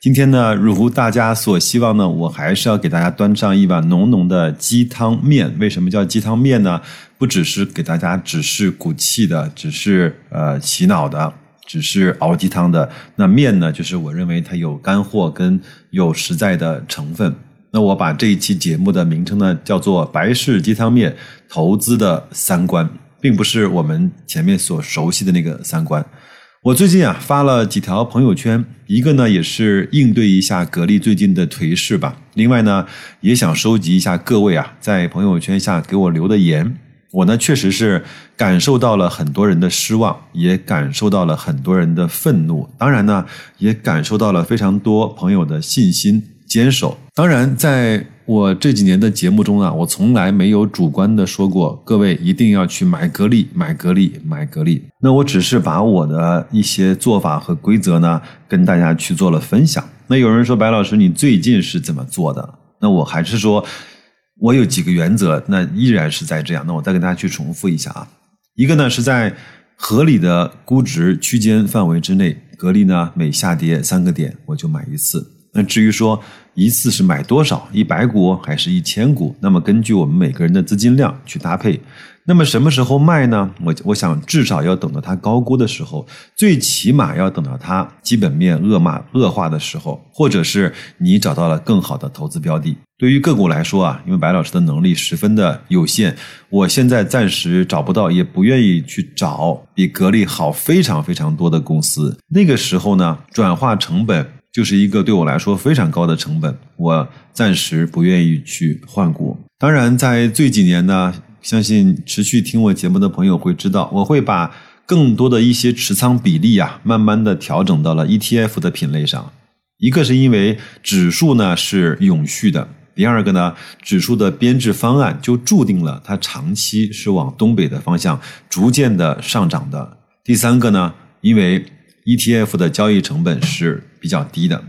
今天呢，如大家所希望呢，我还是要给大家端上一碗浓浓的鸡汤面。为什么叫鸡汤面呢？不只是给大家只是鼓气的，只是呃洗脑的，只是熬鸡汤的。那面呢，就是我认为它有干货跟有实在的成分。那我把这一期节目的名称呢，叫做“白氏鸡汤面投资的三观”，并不是我们前面所熟悉的那个三观。我最近啊发了几条朋友圈，一个呢也是应对一下格力最近的颓势吧，另外呢也想收集一下各位啊在朋友圈下给我留的言。我呢确实是感受到了很多人的失望，也感受到了很多人的愤怒，当然呢也感受到了非常多朋友的信心坚守。当然在。我这几年的节目中啊，我从来没有主观的说过，各位一定要去买格力、买格力、买格力。那我只是把我的一些做法和规则呢，跟大家去做了分享。那有人说，白老师，你最近是怎么做的？那我还是说，我有几个原则，那依然是在这样。那我再跟大家去重复一下啊，一个呢是在合理的估值区间范围之内，格力呢每下跌三个点，我就买一次。那至于说一次是买多少，一百股还是一千股？那么根据我们每个人的资金量去搭配。那么什么时候卖呢？我我想至少要等到它高估的时候，最起码要等到它基本面恶化恶化的时候，或者是你找到了更好的投资标的。对于个股来说啊，因为白老师的能力十分的有限，我现在暂时找不到，也不愿意去找比格力好非常非常多的公司。那个时候呢，转化成本。就是一个对我来说非常高的成本，我暂时不愿意去换股。当然，在这几年呢，相信持续听我节目的朋友会知道，我会把更多的一些持仓比例啊，慢慢的调整到了 ETF 的品类上。一个是因为指数呢是永续的，第二个呢，指数的编制方案就注定了它长期是往东北的方向逐渐的上涨的。第三个呢，因为 ETF 的交易成本是比较低的。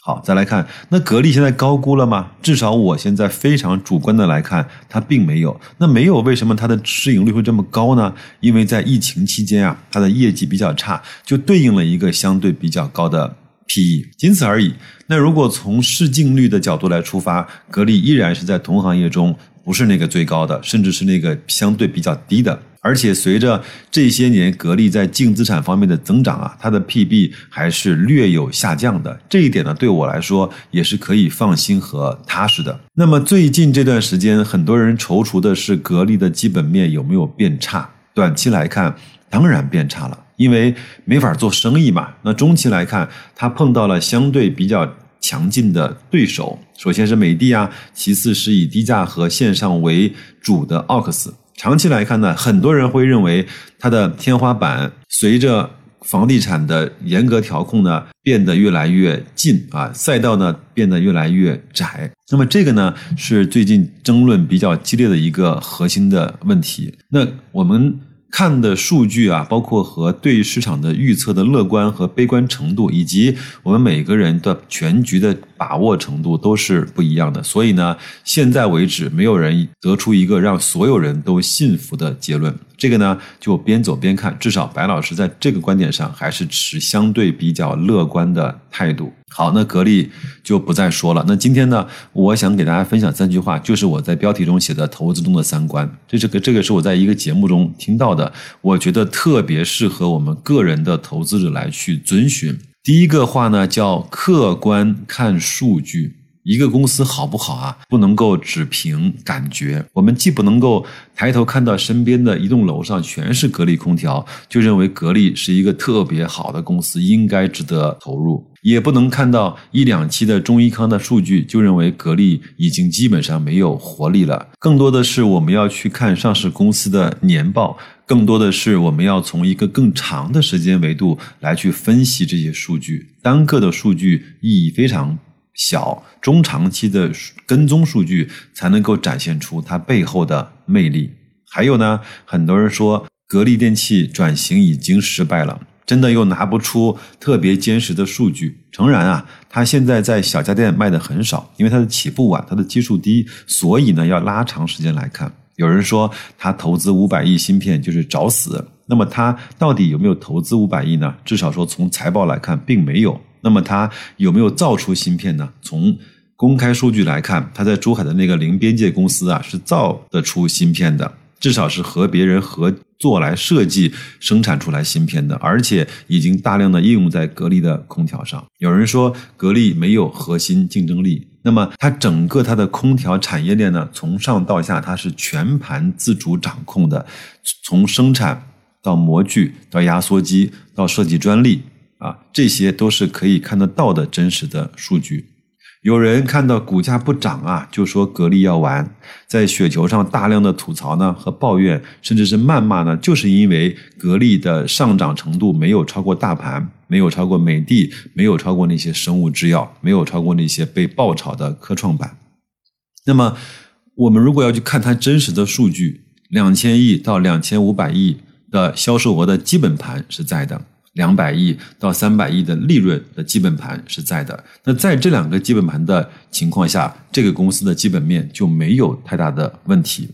好，再来看，那格力现在高估了吗？至少我现在非常主观的来看，它并没有。那没有，为什么它的市盈率会这么高呢？因为在疫情期间啊，它的业绩比较差，就对应了一个相对比较高的 PE，仅此而已。那如果从市净率的角度来出发，格力依然是在同行业中不是那个最高的，甚至是那个相对比较低的。而且随着这些年格力在净资产方面的增长啊，它的 PB 还是略有下降的。这一点呢，对我来说也是可以放心和踏实的。那么最近这段时间，很多人踌躇的是格力的基本面有没有变差？短期来看，当然变差了，因为没法做生意嘛。那中期来看，它碰到了相对比较强劲的对手，首先是美的啊，其次是以低价和线上为主的奥克斯。长期来看呢，很多人会认为它的天花板随着房地产的严格调控呢变得越来越近啊，赛道呢变得越来越窄。那么这个呢是最近争论比较激烈的一个核心的问题。那我们。看的数据啊，包括和对市场的预测的乐观和悲观程度，以及我们每个人的全局的把握程度都是不一样的。所以呢，现在为止没有人得出一个让所有人都信服的结论。这个呢，就边走边看。至少白老师在这个观点上还是持相对比较乐观的态度。好，那格力就不再说了。那今天呢，我想给大家分享三句话，就是我在标题中写的“投资中的三观”。这这个这个是我在一个节目中听到的，我觉得特别适合我们个人的投资者来去遵循。第一个话呢，叫客观看数据。一个公司好不好啊？不能够只凭感觉。我们既不能够抬头看到身边的一栋楼上全是格力空调，就认为格力是一个特别好的公司，应该值得投入；也不能看到一两期的中医康的数据，就认为格力已经基本上没有活力了。更多的是我们要去看上市公司的年报，更多的是我们要从一个更长的时间维度来去分析这些数据。单个的数据意义非常。小、中长期的跟踪数据，才能够展现出它背后的魅力。还有呢，很多人说格力电器转型已经失败了，真的又拿不出特别坚实的数据。诚然啊，它现在在小家电卖的很少，因为它的起步晚，它的基数低，所以呢要拉长时间来看。有人说他投资五百亿芯片就是找死，那么他到底有没有投资五百亿呢？至少说从财报来看，并没有。那么它有没有造出芯片呢？从公开数据来看，它在珠海的那个零边界公司啊，是造得出芯片的，至少是和别人合作来设计生产出来芯片的，而且已经大量的应用在格力的空调上。有人说格力没有核心竞争力，那么它整个它的空调产业链呢，从上到下它是全盘自主掌控的，从生产到模具到压缩机到设计专利。啊，这些都是可以看得到的真实的数据。有人看到股价不涨啊，就说格力要完，在雪球上大量的吐槽呢和抱怨，甚至是谩骂呢，就是因为格力的上涨程度没有超过大盘，没有超过美的，没有超过那些生物制药，没有超过那些被爆炒的科创板。那么，我们如果要去看它真实的数据，两千亿到两千五百亿的销售额的基本盘是在的。两百亿到三百亿的利润的基本盘是在的。那在这两个基本盘的情况下，这个公司的基本面就没有太大的问题。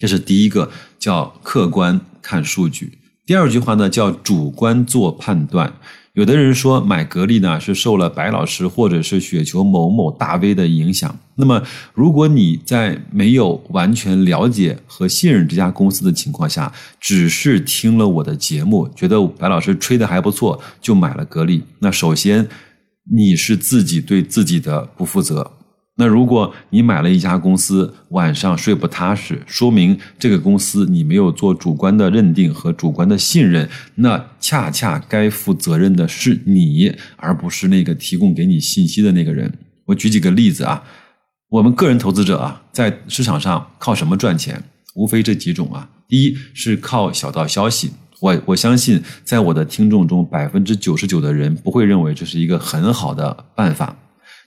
这是第一个，叫客观看数据。第二句话呢，叫主观做判断。有的人说买格力呢是受了白老师或者是雪球某某大 V 的影响。那么，如果你在没有完全了解和信任这家公司的情况下，只是听了我的节目，觉得白老师吹的还不错，就买了格力，那首先你是自己对自己的不负责。那如果你买了一家公司，晚上睡不踏实，说明这个公司你没有做主观的认定和主观的信任，那恰恰该负责任的是你，而不是那个提供给你信息的那个人。我举几个例子啊，我们个人投资者啊，在市场上靠什么赚钱？无非这几种啊。第一是靠小道消息，我我相信在我的听众中，百分之九十九的人不会认为这是一个很好的办法。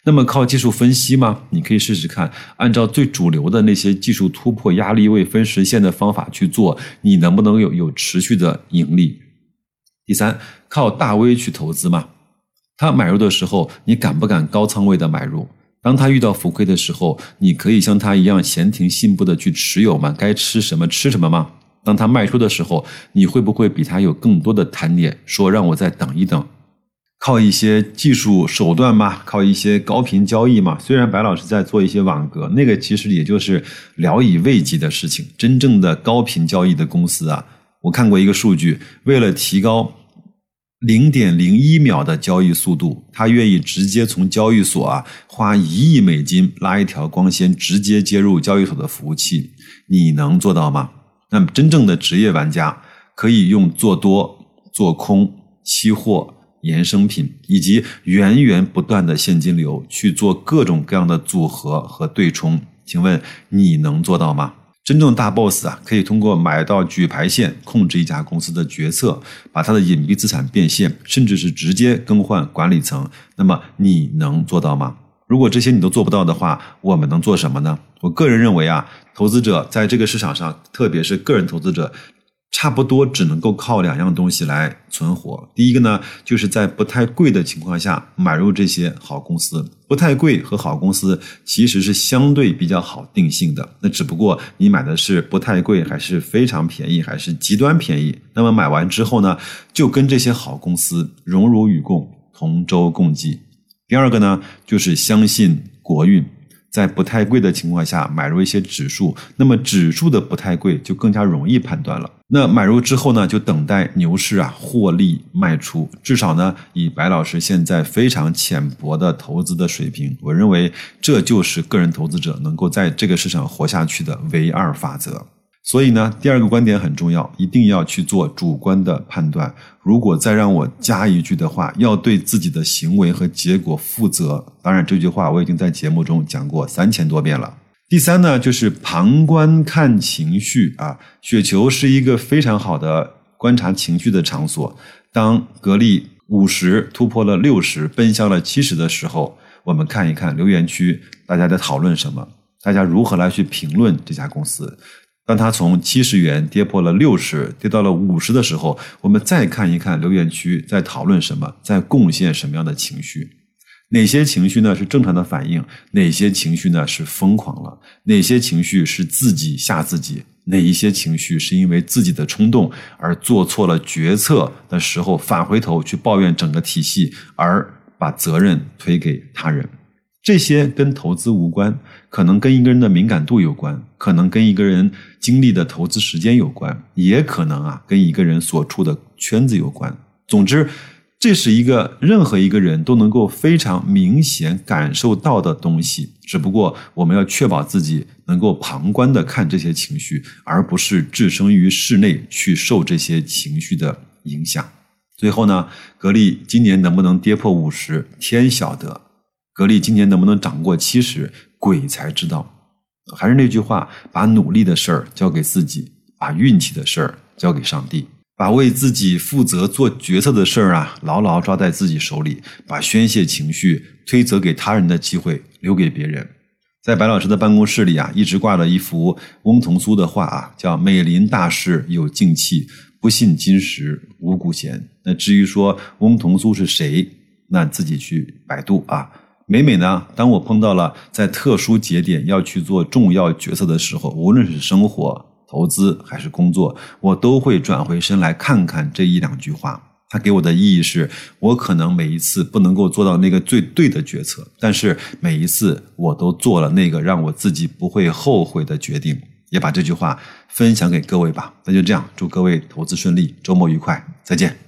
那么靠技术分析吗？你可以试试看，按照最主流的那些技术突破压力位分时线的方法去做，你能不能有有持续的盈利？第三，靠大 V 去投资吗？他买入的时候，你敢不敢高仓位的买入？当他遇到浮亏的时候，你可以像他一样闲庭信步的去持有吗？该吃什么吃什么吗？当他卖出的时候，你会不会比他有更多的贪念，说让我再等一等？靠一些技术手段嘛，靠一些高频交易嘛。虽然白老师在做一些网格，那个其实也就是聊以慰藉的事情。真正的高频交易的公司啊，我看过一个数据，为了提高零点零一秒的交易速度，他愿意直接从交易所啊花一亿美金拉一条光纤，直接接入交易所的服务器。你能做到吗？那么真正的职业玩家可以用做多、做空、期货。衍生品以及源源不断的现金流去做各种各样的组合和对冲，请问你能做到吗？真正大 boss 啊，可以通过买到举牌线控制一家公司的决策，把它的隐蔽资产变现，甚至是直接更换管理层。那么你能做到吗？如果这些你都做不到的话，我们能做什么呢？我个人认为啊，投资者在这个市场上，特别是个人投资者。差不多只能够靠两样东西来存活。第一个呢，就是在不太贵的情况下买入这些好公司。不太贵和好公司其实是相对比较好定性的。那只不过你买的是不太贵，还是非常便宜，还是极端便宜。那么买完之后呢，就跟这些好公司荣辱与共，同舟共济。第二个呢，就是相信国运。在不太贵的情况下买入一些指数，那么指数的不太贵就更加容易判断了。那买入之后呢，就等待牛市啊获利卖出。至少呢，以白老师现在非常浅薄的投资的水平，我认为这就是个人投资者能够在这个市场活下去的唯二法则。所以呢，第二个观点很重要，一定要去做主观的判断。如果再让我加一句的话，要对自己的行为和结果负责。当然，这句话我已经在节目中讲过三千多遍了。第三呢，就是旁观看情绪啊。雪球是一个非常好的观察情绪的场所。当格力五十突破了六十，奔向了七十的时候。我们看一看留言区大家在讨论什么，大家如何来去评论这家公司。当它从七十元跌破了六十，跌到了五十的时候，我们再看一看留言区在讨论什么，在贡献什么样的情绪。哪些情绪呢是正常的反应？哪些情绪呢是疯狂了？哪些情绪是自己吓自己？哪一些情绪是因为自己的冲动而做错了决策的时候，返回头去抱怨整个体系，而把责任推给他人？这些跟投资无关，可能跟一个人的敏感度有关，可能跟一个人经历的投资时间有关，也可能啊跟一个人所处的圈子有关。总之，这是一个任何一个人都能够非常明显感受到的东西。只不过我们要确保自己能够旁观的看这些情绪，而不是置身于室内去受这些情绪的影响。最后呢，格力今年能不能跌破五十，天晓得。格力今年能不能涨过七十，鬼才知道。还是那句话，把努力的事儿交给自己，把运气的事儿交给上帝，把为自己负责做决策的事儿啊，牢牢抓在自己手里，把宣泄情绪、推责给他人的机会留给别人。在白老师的办公室里啊，一直挂了一幅翁同苏的画啊，叫“美林大事有静气，不信今时无古贤”。那至于说翁同苏是谁，那自己去百度啊。每每呢，当我碰到了在特殊节点要去做重要决策的时候，无论是生活、投资还是工作，我都会转回身来看看这一两句话。它给我的意义是，我可能每一次不能够做到那个最对的决策，但是每一次我都做了那个让我自己不会后悔的决定。也把这句话分享给各位吧。那就这样，祝各位投资顺利，周末愉快，再见。